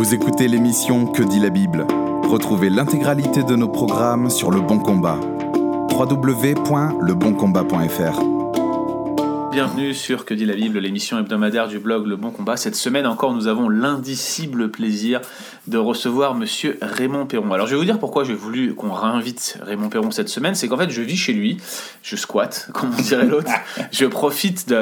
Vous écoutez l'émission Que dit la Bible? Retrouvez l'intégralité de nos programmes sur Le Bon Combat. www.leboncombat.fr Bienvenue sur Que dit la Bible, l'émission hebdomadaire du blog Le Bon Combat. Cette semaine encore, nous avons l'indicible plaisir de recevoir monsieur Raymond Perron. Alors je vais vous dire pourquoi j'ai voulu qu'on réinvite Raymond Perron cette semaine. C'est qu'en fait, je vis chez lui, je squatte, comme on dirait l'autre. Je profite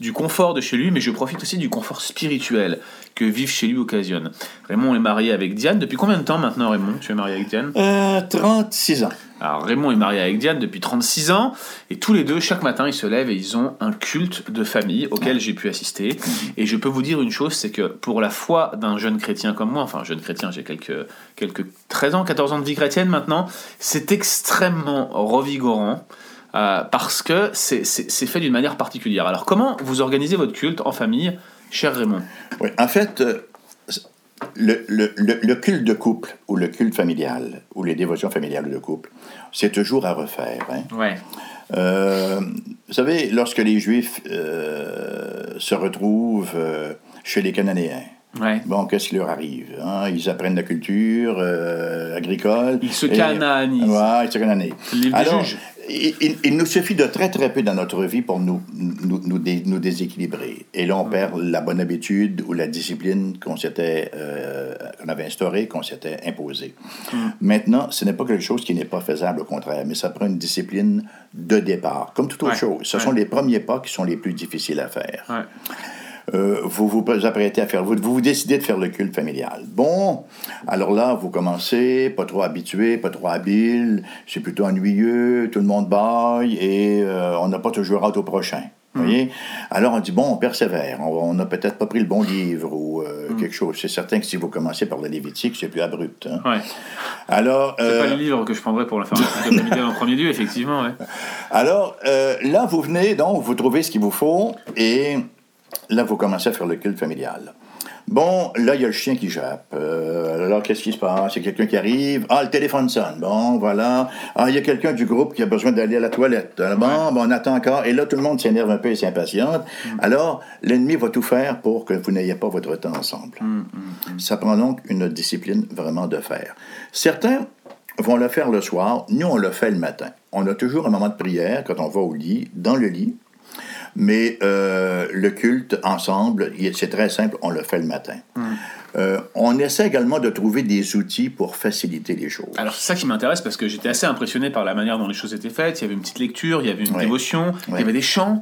du confort de chez lui, mais je profite aussi du confort spirituel que vivre chez lui occasionne. Raymond est marié avec Diane. Depuis combien de temps maintenant, Raymond Tu es marié avec Diane Euh, 36 ans. alors Raymond est marié avec Diane depuis 36 ans et tous les deux chaque matin ils se lèvent et ils ont un culte de famille auquel j'ai pu assister et je peux vous dire une chose c'est que pour la foi d'un jeune chrétien comme moi enfin jeune chrétien j'ai quelques quelques 13 ans 14 ans de vie chrétienne maintenant c'est extrêmement revigorant euh, parce que c'est fait d'une manière particulière alors comment vous organisez votre culte en famille? Cher Raymond Oui, en fait, euh, le, le- le- le culte de couple ou le culte familial ou les dévotions familiales de couple, c'est toujours à refaire. hein. ouais Euh, vous savez, lorsque les Juifs euh, se retrouvent euh, chez les Cananéens, ouais bon, qu'est-ce qui leur arrive hein? Ils apprennent la culture agricole. Ils se cananisent. Ils se cananisent. Alors. Il, nous suffit de très très peu dans notre vie pour nous, nous, nous, dé- nous déséquilibrer. Et là, on Mm. perd la bonne habitude ou la discipline qu'on s'était, euh, qu'on avait instaurée, qu'on s'était imposée. Mm. Maintenant, ce n'est pas quelque chose qui n'est pas faisable, au contraire, mais ça prend une discipline de départ. Comme toute autre Ouais, chose, ce ouais. sont les premiers pas qui sont les plus difficiles à faire. ouais Euh, vous vous apprêtez à faire, vous, vous décidez de faire le culte familial. Bon, alors là, vous commencez, pas trop habitué, pas trop habile, c'est plutôt ennuyeux, tout le monde baille et euh, on n'a pas toujours hâte au prochain. Vous voyez? Alors on dit, bon, on persévère, on n'a peut-être pas pris le bon livre ou euh, quelque chose. C'est certain que si vous commencez par le Lévitique, c'est plus abrupt. hein. ouais Alors, c'est euh, pas le livre que je prendrais pour la faire en premier lieu effectivement ouais Alors, euh, là, vous venez, donc, vous trouvez ce qu'il vous faut, et là, vous commencez à faire le culte familial. Bon, là, il y a le chien qui jappe. Euh, alors, qu'est-ce qui se passe? Il y a quelqu'un qui arrive. Ah, le téléphone sonne. Bon, voilà. Ah, il y a quelqu'un du groupe qui a besoin d'aller à la toilette. Euh, Bon, bon, on attend encore. Et là, tout le monde s'énerve un peu et s'impatiente. Alors, l'ennemi va tout faire pour que vous n'ayez pas votre temps ensemble. Ça prend donc une discipline vraiment de faire. Certains vont le faire le soir. Nous, on le fait le matin. On a toujours un moment de prière quand on va au lit, dans le lit. Mais euh, le culte ensemble, c'est très simple, on le fait le matin. Euh, on essaie également de trouver des outils pour faciliter les choses. Alors c'est ça qui m'intéresse parce que j'étais assez impressionné par la manière dont les choses étaient faites. Il y avait une petite lecture, il y avait une dévotion, il y avait des chants.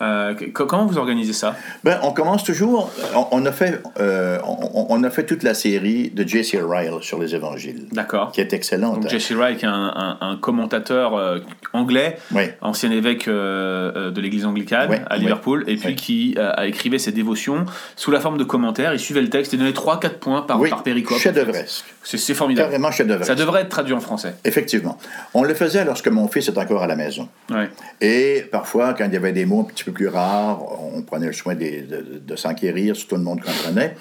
Euh, comment vous organisez ça? Ben, on commence toujours. On, on a fait, euh, on, on a fait toute la série de J.C. Ryle sur les évangiles, D'accord. qui est excellente. Donc Jesse Wright, qui est un, un- un commentateur anglais, ancien évêque de l'église anglicane à Liverpool, et puis qui a écrivé ses dévotions sous la forme de commentaires. Il suivait le texte et donnait 3-4 points par, oui, par péricope. chef-d'œuvresque. C'est c'est formidable. Carrément chef-d'œuvresque. Ça devrait être traduit en français. Effectivement. On le faisait lorsque mon fils était encore à la maison. Ouais. Et parfois, quand il y avait des mots un petit peu plus rares, on prenait le soin des- de, de s'enquérir si tout le monde comprenait.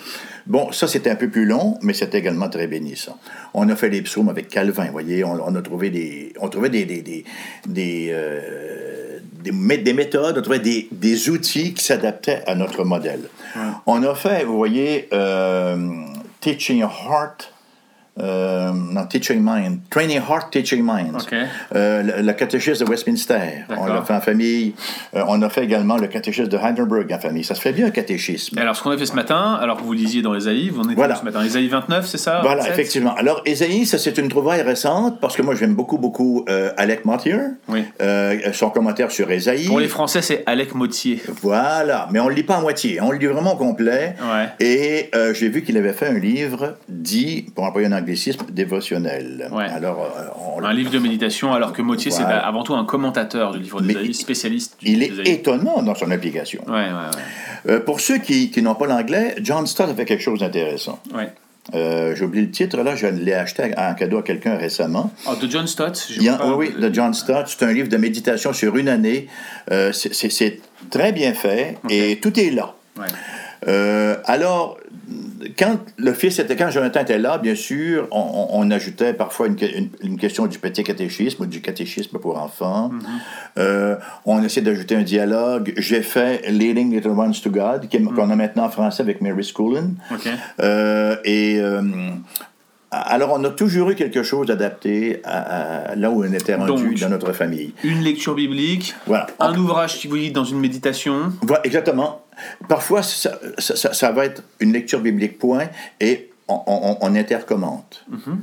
Bon, ça, c'était un peu plus long, mais c'était également très bénissant. On a fait les psaumes avec Calvin, vous voyez, on, on a trouvé des... On trouvait des... des, des, des, euh, des des méthodes, on trouvait des, des outils qui s'adaptaient à notre modèle. On a fait, vous voyez, euh, Teaching a Heart, euh, non, Teaching Mind, Training Heart, Teaching Mind. Ok. Euh, le, le catéchisme de Westminster, on l'a fait en famille. Euh, on a fait également le catéchisme de Heidelberg en famille. Ça se fait bien, un catéchisme. Et alors, ce qu'on a fait ce matin, alors que vous lisiez dans Ésaïe, vous en êtes Voilà. ce matin? Ésaïe 29, c'est ça? Voilà, 27? effectivement. Alors, Ésaïe, ça, c'est une trouvaille récente parce que moi, j'aime beaucoup, beaucoup euh, Alec Mottier, Oui. son commentaire sur Ésaïe. Pour les Français, c'est Alec Motier. Voilà, mais on ne le lit pas à moitié, on le lit vraiment complet. Ouais. Et j'ai vu qu'il avait fait un livre dit, pour employer un anglicisme, dévotionnel. Ouais. Alors, euh, on- Un livre de méditation, alors que Motier, c'est Voilà. avant tout un commentateur du livre Mais d'Ésaïe, spécialiste du il est étonnant dans son application. Ouais, ouais, ouais. Euh, pour ceux qui, qui n'ont pas l'anglais, John Stott a fait quelque chose d'intéressant. Euh, J'ai oublié le titre, là, je l'ai acheté en cadeau à quelqu'un récemment. Oh, de John Stott y a- pas- oui, de John Stott. C'est un livre de méditation sur une année. Euh, c'est- très bien fait et tout est là. Alors, quand le fils était, quand Jonathan était là, bien sûr, on, on ajoutait parfois une, une, une, question du petit catéchisme ou du catéchisme pour enfants. Mm -hmm. euh, on essaie d'ajouter un dialogue. J'ai fait Leading Little Ones to God, qu'on mm -hmm. a maintenant en français avec Mary Schoolin. Okay. Euh, et euh, alors, on a toujours eu quelque chose d'adapté à, à, là où on était rendu Donc, dans notre famille. Une lecture biblique, voilà. un ouvrage qui vous guide dans une méditation. Voilà, exactement. Parfois, ça, ça, ça, va être une lecture biblique, point, et on, on, on intercommente. Mm -hmm.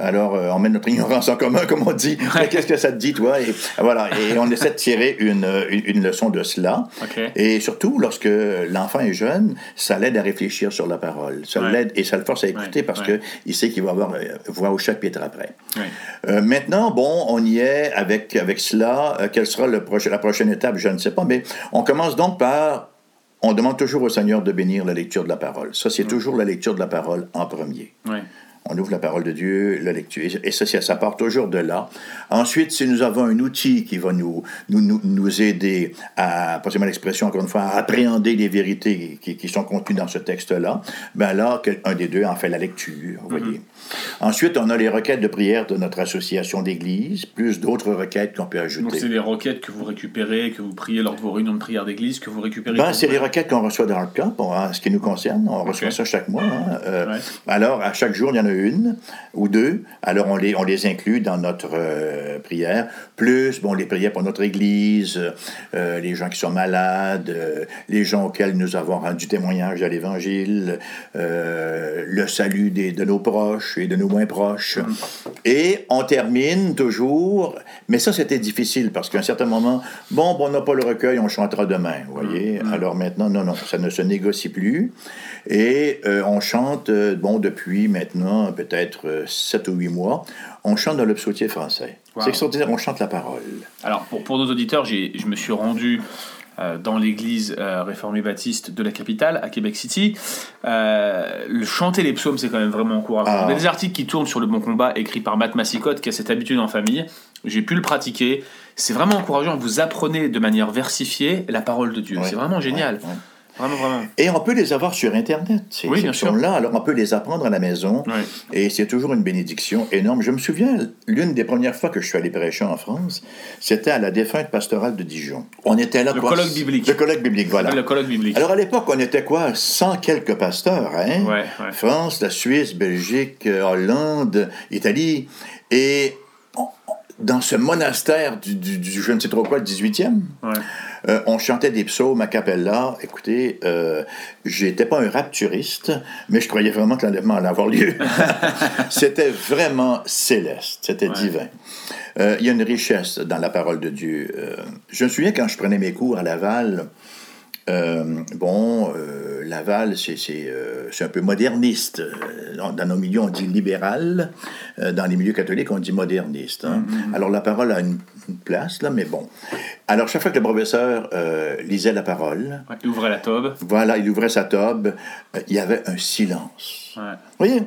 Alors, euh, on met notre ignorance en commun, comme on dit. Qu'est-ce que ça te dit, toi? Et, voilà. Et on essaie de tirer une, une, une leçon de cela. Okay. Et surtout, lorsque l'enfant est jeune, ça l'aide à réfléchir sur la parole. Ça Ouais. l'aide et ça le force à écouter Ouais. parce Ouais. qu'il sait qu'il va avoir euh, voix au chapitre après. Ouais. Euh, maintenant, bon, on y est avec, avec cela. Euh, quelle sera le proche, la prochaine étape? Je ne sais pas. Mais on commence donc par on demande toujours au Seigneur de bénir la lecture de la parole. Ça, c'est toujours la lecture de la parole en premier. Ouais. On ouvre la parole de Dieu, la lecture, et ça, ça part toujours de là. Ensuite, si nous avons un outil qui va nous, nous, nous, aider à, passez-moi l'expression encore une fois, à appréhender les vérités qui, qui sont contenues dans ce texte-là, ben là, un des deux en fait la lecture, vous voyez. Mm -hmm. Ensuite, on a les requêtes de prière de notre association d'église, plus d'autres requêtes qu'on peut ajouter. Donc, c'est les requêtes que vous récupérez, que vous priez lors de vos réunions de prière d'église, que vous récupérez ben, C'est les requêtes qu'on reçoit dans le camp, en ce qui nous concerne. On okay. reçoit ça chaque mois. Hein. Euh, ouais. Alors, à chaque jour, il y en a une ou deux. Alors, on les, on les inclut dans notre euh, prière. Plus, bon, les prières pour notre Église, euh, les gens qui sont malades, euh, les gens auxquels nous avons rendu témoignage à l'Évangile, le salut des, de nos proches et de nos moins proches. Mm. Et on termine toujours, mais ça, c'était difficile parce qu'à un certain moment, bon, bon on n'a pas le recueil, on chantera demain, vous voyez. Mm. Alors maintenant, non, non, ça ne se négocie plus. Et euh, on chante, euh, bon, depuis maintenant peut-être 7 ou 8 mois, on chante dans le psautier français. Wow. C'est extraordinaire, on chante la parole. Alors, pour, pour nos auditeurs, je me suis rendu euh, dans l'église euh, réformée baptiste de la capitale, à Québec City. Euh, le chanter les psaumes, c'est quand même vraiment encourageant. Ah. Il y a des articles qui tournent sur le bon combat, écrits par Matt Massicotte, qui a cette habitude en famille. J'ai pu le pratiquer. C'est vraiment encourageant. Vous apprenez de manière versifiée la parole de Dieu. Ouais, c'est vraiment génial. Ouais, ouais. Vraiment, vraiment. Et on peut les avoir sur Internet, oui, ces là Alors, on peut les apprendre à la maison. Oui. Et c'est toujours une bénédiction énorme. Je me souviens, l'une des premières fois que je suis allé prêcher en France, c'était à la défunte pastorale de Dijon. On était là... Le quoi, colloque biblique. Le colloque biblique, voilà. Le colloque biblique. Alors, à l'époque, on était quoi? 100 quelques pasteurs, hein? Ouais, ouais. France, la Suisse, Belgique, Hollande, Italie. Et dans ce monastère du, du, du, je ne sais trop quoi, le 18e, ouais. euh, on chantait des psaumes a cappella. Écoutez, euh, j'étais pas un rapturiste, mais je croyais vraiment que l'enlèvement allait avoir lieu. C'était vraiment céleste, c'était ouais. divin. Euh, il y a une richesse dans la parole de Dieu. Euh, je me souviens quand je prenais mes cours à Laval, bon, Laval, c'est euh, un peu moderniste. Dans, dans, nos milieux, on dit libéral. Euh, dans les milieux catholiques, on dit moderniste. Hein? Mm -hmm. Alors, la parole a une, une, place, là, mais bon. Alors, chaque fois que le professeur euh, lisait la parole... Ouais, il ouvrait la tobe. Voilà, il ouvrait sa tobe. Euh, il y avait un silence. Ouais. Vous voyez,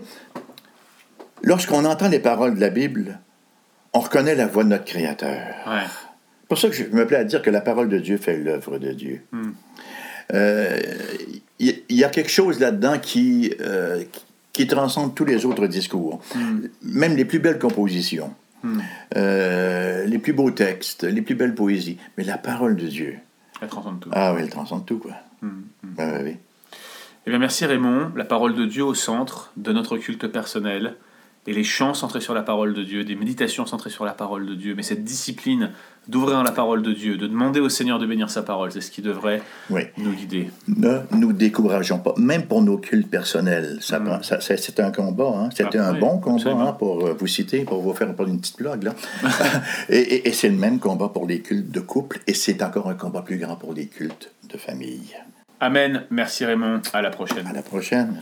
lorsqu'on entend les paroles de la Bible, on reconnaît la voix de notre Créateur. Ouais. C'est pour ça que je me plais à dire que la parole de Dieu fait l'œuvre de Dieu. Mm. Il y, y, a quelque chose là-dedans qui, euh, qui transcende tous les autres discours, mm. même les plus belles compositions, mm. euh, les plus beaux textes, les plus belles poésies. Mais la parole de Dieu. Elle transcende tout. Ah oui, elle transcende tout, quoi. Mm. Ah, oui. Eh bien, merci Raymond. La parole de Dieu au centre de notre culte personnel et les chants centrés sur la parole de Dieu, des méditations centrées sur la parole de Dieu, mais cette discipline d'ouvrir la parole de Dieu, de demander au Seigneur de bénir sa parole, c'est ce qui devrait oui. nous guider. Ne nous décourageons pas, même pour nos cultes personnels. Ça, mm. ça, c'est un combat, hein? c'était ah, un oui, bon combat hein, pour vous citer, pour vous faire une petite blague. Là. et, et, et c'est le même combat pour les cultes de couple, et c'est encore un combat plus grand pour les cultes de famille. Amen. Merci Raymond. À la prochaine. À la prochaine.